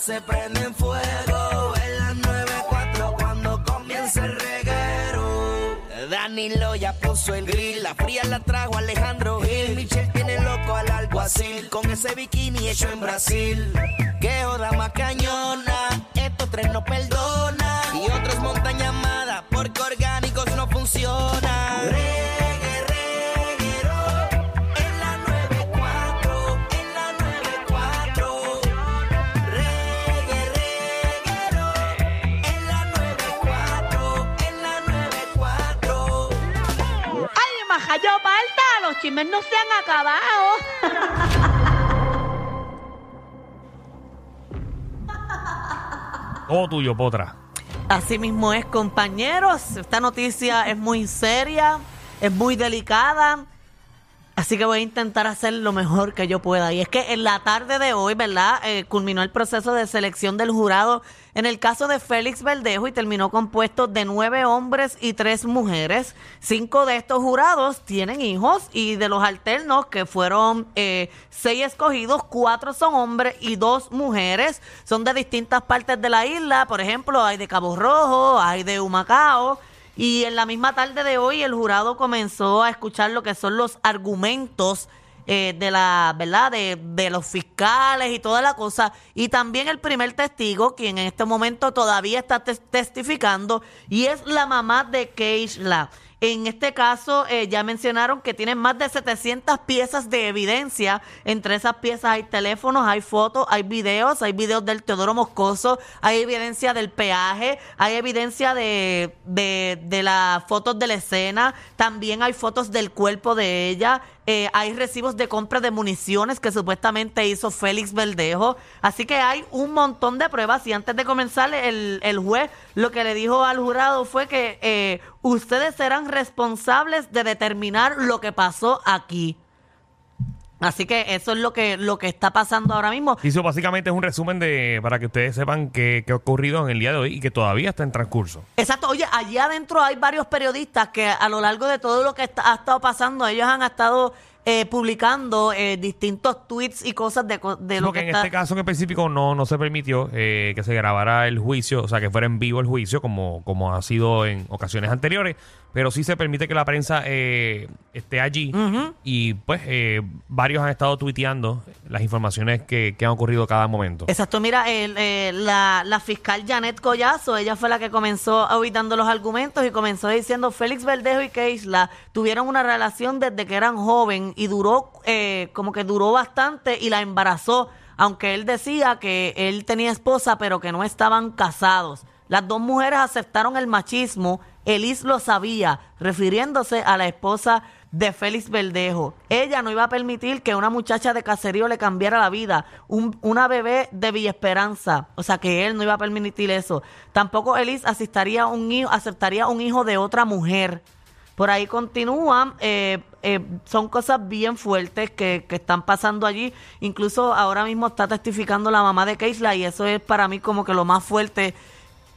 se prende en fuego. En las 9.4 cuando comienza el reguero. Danilo ya puso el grill, la fría la trajo Alejandro Gil. Michelle tiene loco al alguacil con ese bikini hecho en Brasil. Que joda más cañona, estos tres no perdona. Y otros No se han acabado. Todo tuyo, Potra. Así mismo es, compañeros. Esta noticia es muy seria, es muy delicada. Así que voy a intentar hacer lo mejor que yo pueda. Y es que en la tarde de hoy, ¿verdad? Eh, culminó el proceso de selección del jurado en el caso de Félix Verdejo y terminó compuesto de nueve hombres y tres mujeres. Cinco de estos jurados tienen hijos y de los alternos, que fueron eh, seis escogidos, cuatro son hombres y dos mujeres. Son de distintas partes de la isla. Por ejemplo, hay de Cabo Rojo, hay de Humacao. Y en la misma tarde de hoy el jurado comenzó a escuchar lo que son los argumentos eh, de la, ¿verdad? De, de los fiscales y toda la cosa. Y también el primer testigo, quien en este momento todavía está tes- testificando, y es la mamá de Keishla. En este caso, eh, ya mencionaron que tienen más de 700 piezas de evidencia. Entre esas piezas hay teléfonos, hay fotos, hay videos, hay videos del Teodoro Moscoso, hay evidencia del peaje, hay evidencia de, de, de las fotos de la escena, también hay fotos del cuerpo de ella, eh, hay recibos de compra de municiones que supuestamente hizo Félix Verdejo. Así que hay un montón de pruebas y antes de comenzar el, el juez lo que le dijo al jurado fue que eh, ustedes serán responsables de determinar lo que pasó aquí. Así que eso es lo que, lo que está pasando ahora mismo. Y eso básicamente es un resumen de para que ustedes sepan qué, qué ha ocurrido en el día de hoy y que todavía está en transcurso. Exacto, oye, allí adentro hay varios periodistas que a lo largo de todo lo que está- ha estado pasando, ellos han estado eh, publicando eh, distintos tweets y cosas de, de lo Porque que en está... este caso en específico no, no se permitió eh, que se grabara el juicio, o sea, que fuera en vivo el juicio, como, como ha sido en ocasiones anteriores, pero sí se permite que la prensa eh, esté allí y pues eh, varios han estado tuiteando las informaciones que, que han ocurrido cada momento. Exacto, mira, el, eh, la, la fiscal Janet Collazo, ella fue la que comenzó dando los argumentos y comenzó diciendo Félix Verdejo y Keisla tuvieron una relación desde que eran joven y duró, eh, como que duró bastante y la embarazó, aunque él decía que él tenía esposa pero que no estaban casados. Las dos mujeres aceptaron el machismo, Elis lo sabía, refiriéndose a la esposa de Félix Verdejo. Ella no iba a permitir que una muchacha de caserío le cambiara la vida, un- una bebé de Villa Esperanza, o sea que él no iba a permitir eso. Tampoco Elis asistaría un hijo, aceptaría un hijo de otra mujer. Por ahí continúan, eh, eh, son cosas bien fuertes que, que están pasando allí. Incluso ahora mismo está testificando la mamá de Keisla y eso es para mí como que lo más fuerte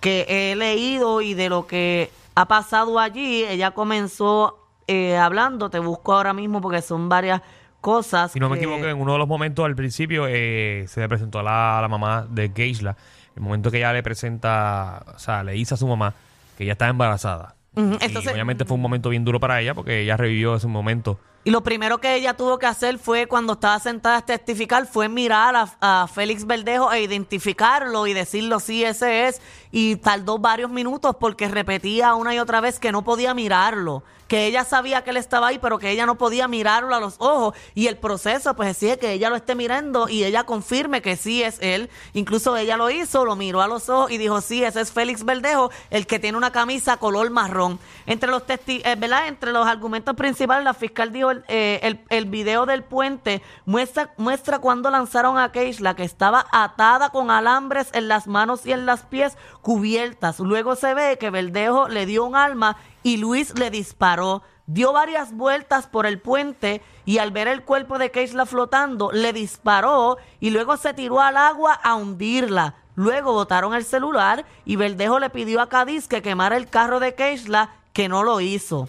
que he leído y de lo que ha pasado allí. Ella comenzó eh, hablando, te busco ahora mismo porque son varias cosas. Si no me que- equivoco, en uno de los momentos al principio eh, se le presentó a la, a la mamá de Geisla. El momento que ella le presenta, o sea, le dice a su mamá que ella está embarazada. Ujú, Y entonces- obviamente fue un momento bien duro para ella porque ella revivió ese momento. Y lo primero que ella tuvo que hacer fue, cuando estaba sentada a testificar, fue mirar a, Félix Verdejo e identificarlo y decirlo, sí, ese es. Y tardó varios minutos porque repetía una y otra vez que no podía mirarlo. Que ella sabía que él estaba ahí, pero que ella no podía mirarlo a los ojos. Y el proceso, pues exige que ella lo esté mirando y ella confirme que sí es él. Incluso ella lo hizo, lo miró a los ojos y dijo, sí, ese es Félix Verdejo, el que tiene una camisa color marrón. Entre los testi eh, ¿verdad? Entre los argumentos principales, la fiscal dijo el, eh, el, video del puente muestra, muestra cuando lanzaron a Keishla que estaba atada con alambres en las manos y en las pies cubiertas. Luego se ve que Verdejo le dio un arma y Luis le disparó. Dio varias vueltas por el puente y al ver el cuerpo de Keishla flotando, le disparó y luego se tiró al agua a hundirla. Luego botaron el celular y Verdejo le pidió a Cádiz que quemara el carro de Keishla, que no lo hizo.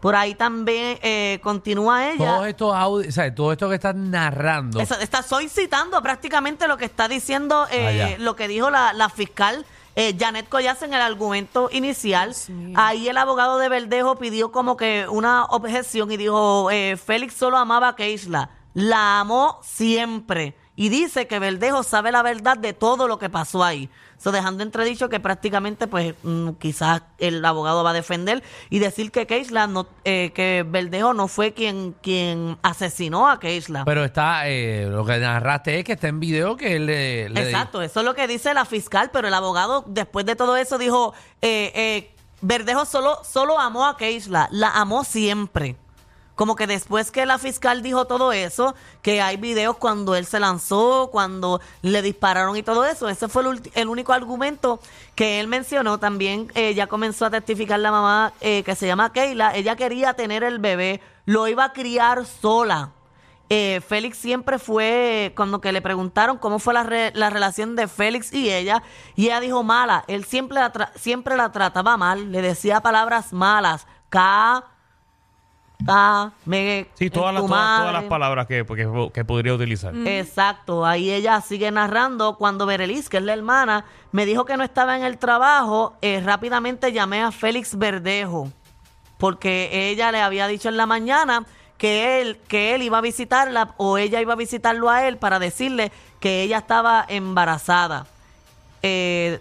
Por ahí también eh, continúa ella. Todos estos audios, o sea, todo esto que estás narrando. Esa- Está, soy citando prácticamente lo que está diciendo, eh, Ah, lo que dijo la, la fiscal eh, Janet Collazo en el argumento inicial. Ahí el abogado de Verdejo pidió como que una objeción y dijo, eh, Félix solo amaba a Keisla, la amó siempre. Y dice que Verdejo sabe la verdad de todo lo que pasó ahí. So, dejando entredicho que prácticamente, pues, mm, quizás el abogado va a defender y decir que Keisla no, eh, que Verdejo no fue quien, quien asesinó a Keisla. Pero está, eh, lo que narraste es que está en video que él le, le- Exacto, eso es lo que dice la fiscal, pero el abogado después de todo eso dijo, eh, eh, Verdejo solo, solo amó a Keisla, la amó siempre. Como que después que la fiscal dijo todo eso, que hay videos cuando él se lanzó, cuando le dispararon y todo eso, ese fue el, único argumento que él mencionó. También eh, ya comenzó a testificar la mamá eh, que se llama Keila, ella quería tener el bebé, lo iba a criar sola. Eh, Félix siempre fue, cuando que le preguntaron cómo fue la, la relación de Félix y ella, y ella dijo mala, él siempre siempre la trataba mal, le decía palabras malas, K, K, me, Sí, todas las, tu todas, las palabras que, que, que podría utilizar. Exacto, ahí ella sigue narrando. Cuando Berelis, que es la hermana, me dijo que no estaba en el trabajo, eh, rápidamente llamé a Félix Verdejo, porque ella le había dicho en la mañana que él, que él iba a visitarla o ella iba a visitarlo a él para decirle que ella estaba embarazada. Eh,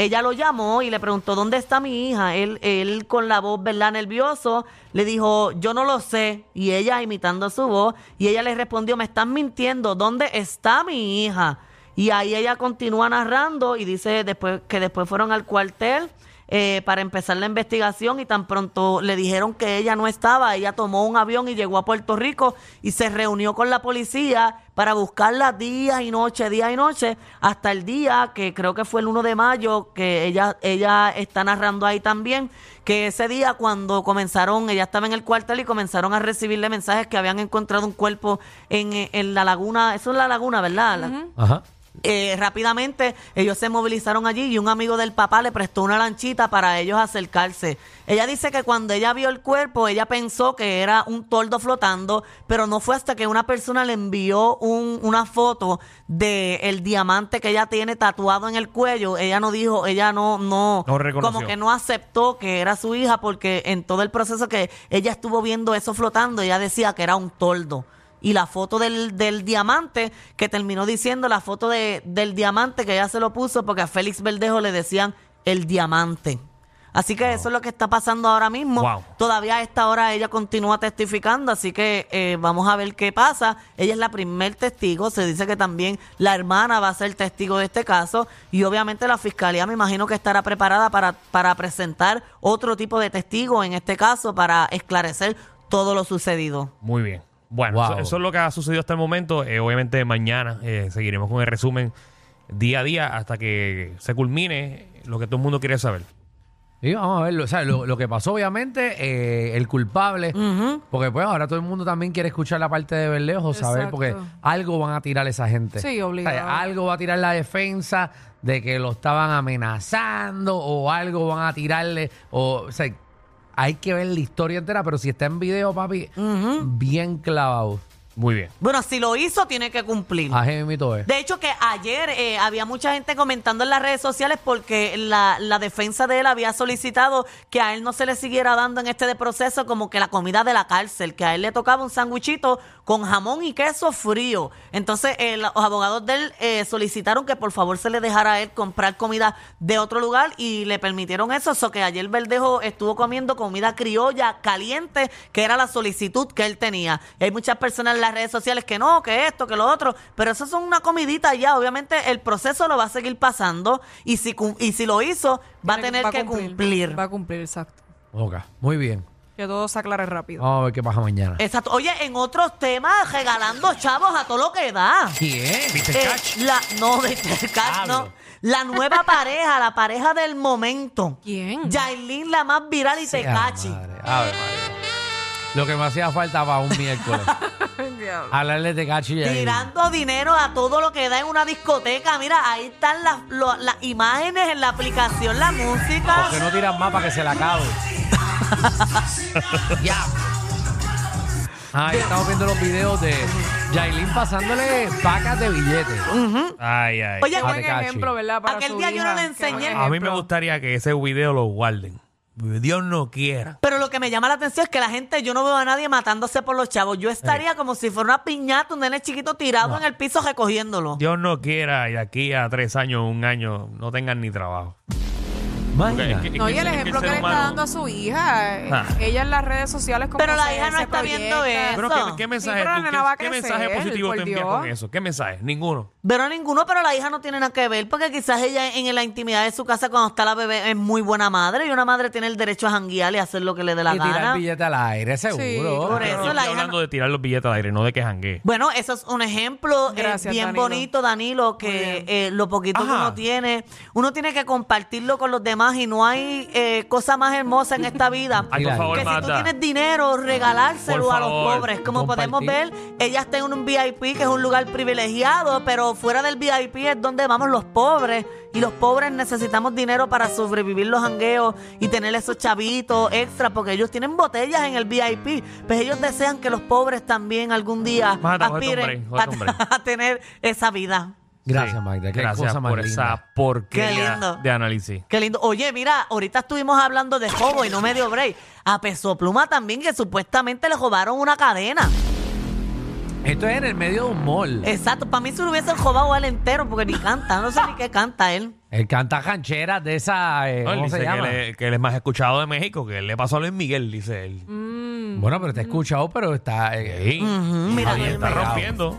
ella lo llamó y le preguntó, ¿dónde está mi hija? Él, él con la voz, ¿verdad? Nervioso, le dijo, yo no lo sé. Y ella imitando su voz, y ella le respondió, me están mintiendo, ¿dónde está mi hija? Y ahí ella continúa narrando y dice después que después fueron al cuartel eh, para empezar la investigación y tan pronto le dijeron que ella no estaba, ella tomó un avión y llegó a Puerto Rico y se reunió con la policía para buscarla día y noche, día y noche, hasta el día que creo que fue el 1 de mayo, que ella, ella está narrando ahí también, que ese día cuando comenzaron, ella estaba en el cuartel y comenzaron a recibirle mensajes que habían encontrado un cuerpo en, en la laguna, eso es la laguna, ¿verdad? Ajá. Eh, rápidamente ellos se movilizaron allí y un amigo del papá le prestó una lanchita para ellos acercarse. Ella dice que cuando ella vio el cuerpo, ella pensó que era un tordo flotando, pero no fue hasta que una persona le envió un- una foto de el diamante que ella tiene tatuado en el cuello. Ella no dijo, ella no, no, No como que no aceptó que era su hija porque en todo el proceso que ella estuvo viendo eso flotando, ella decía que era un tordo. Y la foto del, del diamante, que terminó diciendo la foto de, del diamante, que ella se lo puso porque a Félix Verdejo le decían el diamante. Así que eso es lo que está pasando ahora mismo. Wow. Todavía a esta hora ella continúa testificando, así que eh, vamos a ver qué pasa. Ella es la primer testigo, se dice que también la hermana va a ser testigo de este caso y obviamente la fiscalía me imagino que estará preparada para, para presentar otro tipo de testigo en este caso para esclarecer todo lo sucedido. Muy bien. Bueno, Wow. eso, eso es lo que ha sucedido hasta el momento. Eh, obviamente mañana eh, seguiremos con el resumen día a día hasta que se culmine lo que todo el mundo quiere saber. Y vamos a verlo. O sea, lo, lo que pasó, obviamente, eh, el culpable. Porque pues ahora todo el mundo también quiere escuchar la parte de Berlejo, saber, porque algo van a tirar esa gente. Sí, obligado. O sea, algo va a tirar la defensa de que lo estaban amenazando o algo van a tirarle. O, o sea, hay que ver la historia entera, pero si está en video, papi, bien clavado. Muy bien. Bueno, si lo hizo, tiene que cumplir. Así mismito es. De hecho, que ayer eh, había mucha gente comentando en las redes sociales porque la, la defensa de él había solicitado que a él no se le siguiera dando en este de proceso como que la comida de la cárcel, que a él le tocaba un sándwichito con jamón y queso frío. Entonces, eh, los abogados de él eh, solicitaron que por favor se le dejara a él comprar comida de otro lugar y le permitieron eso. So que ayer Verdejo estuvo comiendo comida criolla caliente, que era la solicitud que él tenía. Y hay muchas personas en las redes sociales que no, que esto, que lo otro, pero eso son una comidita ya. Obviamente el proceso lo va a seguir pasando y si, y si lo hizo, va a tener que cumplir. Va a cumplir, exacto. Ok, muy bien. Que todo se aclare rápido. Vamos a ver qué pasa mañana. Exacto. Oye, en otros temas, regalando chavos a todo lo que da. ¿Quién? ¿Viste Eh, Catch? la, no, de Catch, no. Diablo. La nueva pareja, la pareja del momento. ¿Quién? Yailin, la más viral y Tecachi. Ave María. Lo que me hacía falta para un miércoles. Diablo. Hablarle de cachi y ahí. Tirando dinero a todo lo que da en una discoteca. Mira, ahí están las, lo- las imágenes en la aplicación, la música. Porque no tiran más para que se la acabe. ya. Ahí estamos viendo los videos de Yailin pasándole pacas de billetes. Ay, ay. Oye, Qué buen Tecachi. ejemplo, ¿verdad? Para Aquel su día yo no hija. le Qué enseñé. a mí me ejemplo. gustaría que ese video lo guarden. Dios no quiera. Pero lo que me llama la atención es que la gente, yo no veo a nadie matándose por los chavos. Yo estaría como si fuera una piñata, un nene chiquito tirado en el piso recogiéndolo. Dios no quiera y aquí a tres años, un año, no tengan ni trabajo. Porque es que- es No, que y el es que ejemplo que ser le está humano- dando a su hija. eh, Ah. Ella en las redes sociales como Pero la se- hija no se está viendo proyecta. eso. Pero ¿qué, qué mensaje, pero la tú- nena qué- va a qué crecer, mensaje positivo por te envías Dios. con eso? ¿Qué mensaje? Ninguno. Pero ninguno, pero la hija no tiene nada que ver, porque quizás ella en la intimidad de su casa cuando está la bebé es muy buena madre y una madre tiene el derecho a janguear y hacer lo que le dé la y tirar gana. billete al aire, seguro. por Pero eso yo la estoy hija hablando no- de tirar los billetes al aire, no de que janguee. Bueno, eso es un ejemplo eh, Gracias, bien Danilo. bonito, Danilo, que eh, lo poquito que uno tiene, uno tiene que compartirlo con los y no hay eh, cosa más hermosa en esta vida. Ay, por Mira, favor, que si tú Magda. tienes dinero, regalárselo Por a los favor, pobres. Como compartir. podemos ver, ella está en un VIP, que es un lugar privilegiado, pero fuera del VIP es donde vamos los pobres. Y los pobres necesitamos dinero para sobrevivir los jangueos y tener esos chavitos extra, porque ellos tienen botellas en el VIP. Pues ellos desean que los pobres también algún día Magda, cógete un aspiren break, cógete un break. a, a tener esa vida. Gracias, Sí. Magda. Qué Gracias cosa más por linda. esa porquería Qué lindo. de análisis. Qué lindo. Oye, mira, ahorita estuvimos hablando de Jobo y no me dio break. A Peso Pluma también, que supuestamente le robaron una cadena. Esto es en el medio de un mall. Exacto, para mí se lo hubiesen robado él entero, porque ni canta, no sé ni qué canta él. Él canta rancheras de esa. eh, No, él ¿Cómo dice se que llama? él, es- que él es más escuchado de México, que él le pasó a Luis Miguel, dice él. Bueno, pero te he escuchado, pero está. eh, mira, Ahí está mira. rompiendo.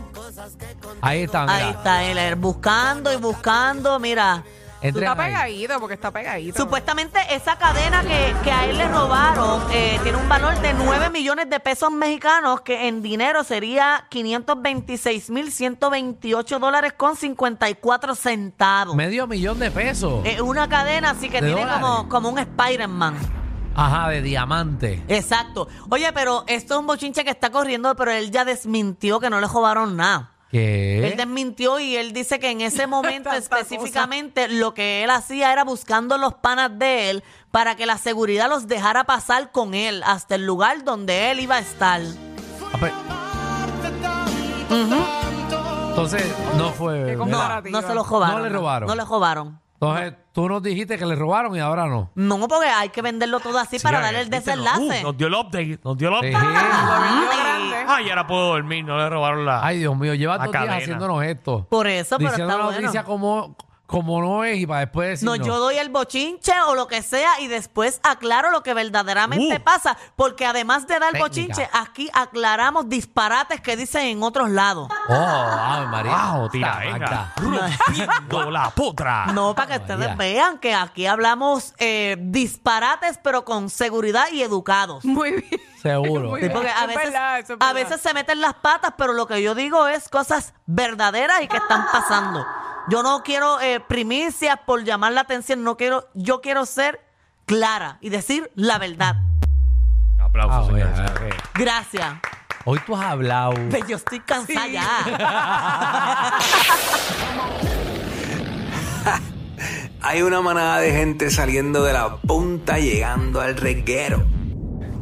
ahí está, mira. Ahí está él, él buscando y buscando, mira. Entren está ahí. pegadito, porque está pegadito. Supuestamente esa cadena que, que a él le robaron eh, tiene un valor de 9 millones de pesos mexicanos, que en dinero sería 526.128 dólares con 54 centavos. Medio millón de pesos. Es una cadena así que ¿De tiene dólares? como, como un Spider-Man. Ajá, de diamante. Exacto. Oye, pero esto es un bochinche que está corriendo, pero él ya desmintió que no le robaron nada. ¿Qué? Él desmintió y él dice que en ese momento específicamente lo que él hacía era buscando los panas de él para que la seguridad los dejara pasar con él hasta el lugar donde él iba a estar. Ah, pues- Entonces, no fue. No, no se lo robaron. No le robaron. No le robaron. Entonces, tú nos dijiste que le robaron y ahora no. No, porque hay que venderlo todo así para darle el ¿viste? desenlace. Uh, nos dio el update, nos dio el Sí. update. Ay. ahora puedo dormir, no le robaron la... Ay, Dios mío, lleva La dos días cadena. haciéndonos esto. Por eso, pero Diciendo está bueno. noticia como, como no es y para después decir No, yo doy el bochinche o lo que sea y después aclaro lo que verdaderamente Uh. pasa. Porque además de dar Técnica. bochinche, aquí aclaramos disparates que dicen en otros lados. Oh, ay, María. Wow, tira, Está, venga. Rompiendo la potra. No, para que ustedes María. vean que aquí hablamos eh, disparates, pero con seguridad y educados. Muy bien. Seguro. Sí, porque a Es veces, a veces se meten las patas, pero lo que yo digo es cosas verdaderas y que están pasando. Yo no quiero eh, primicias por llamar la atención, no quiero, yo quiero ser clara y decir la verdad. Aplausos, Ah, señores. ok. Gracias. Hoy tú has hablado. Pues yo estoy cansada ya. Hay una manada de gente saliendo de la punta llegando al reguero.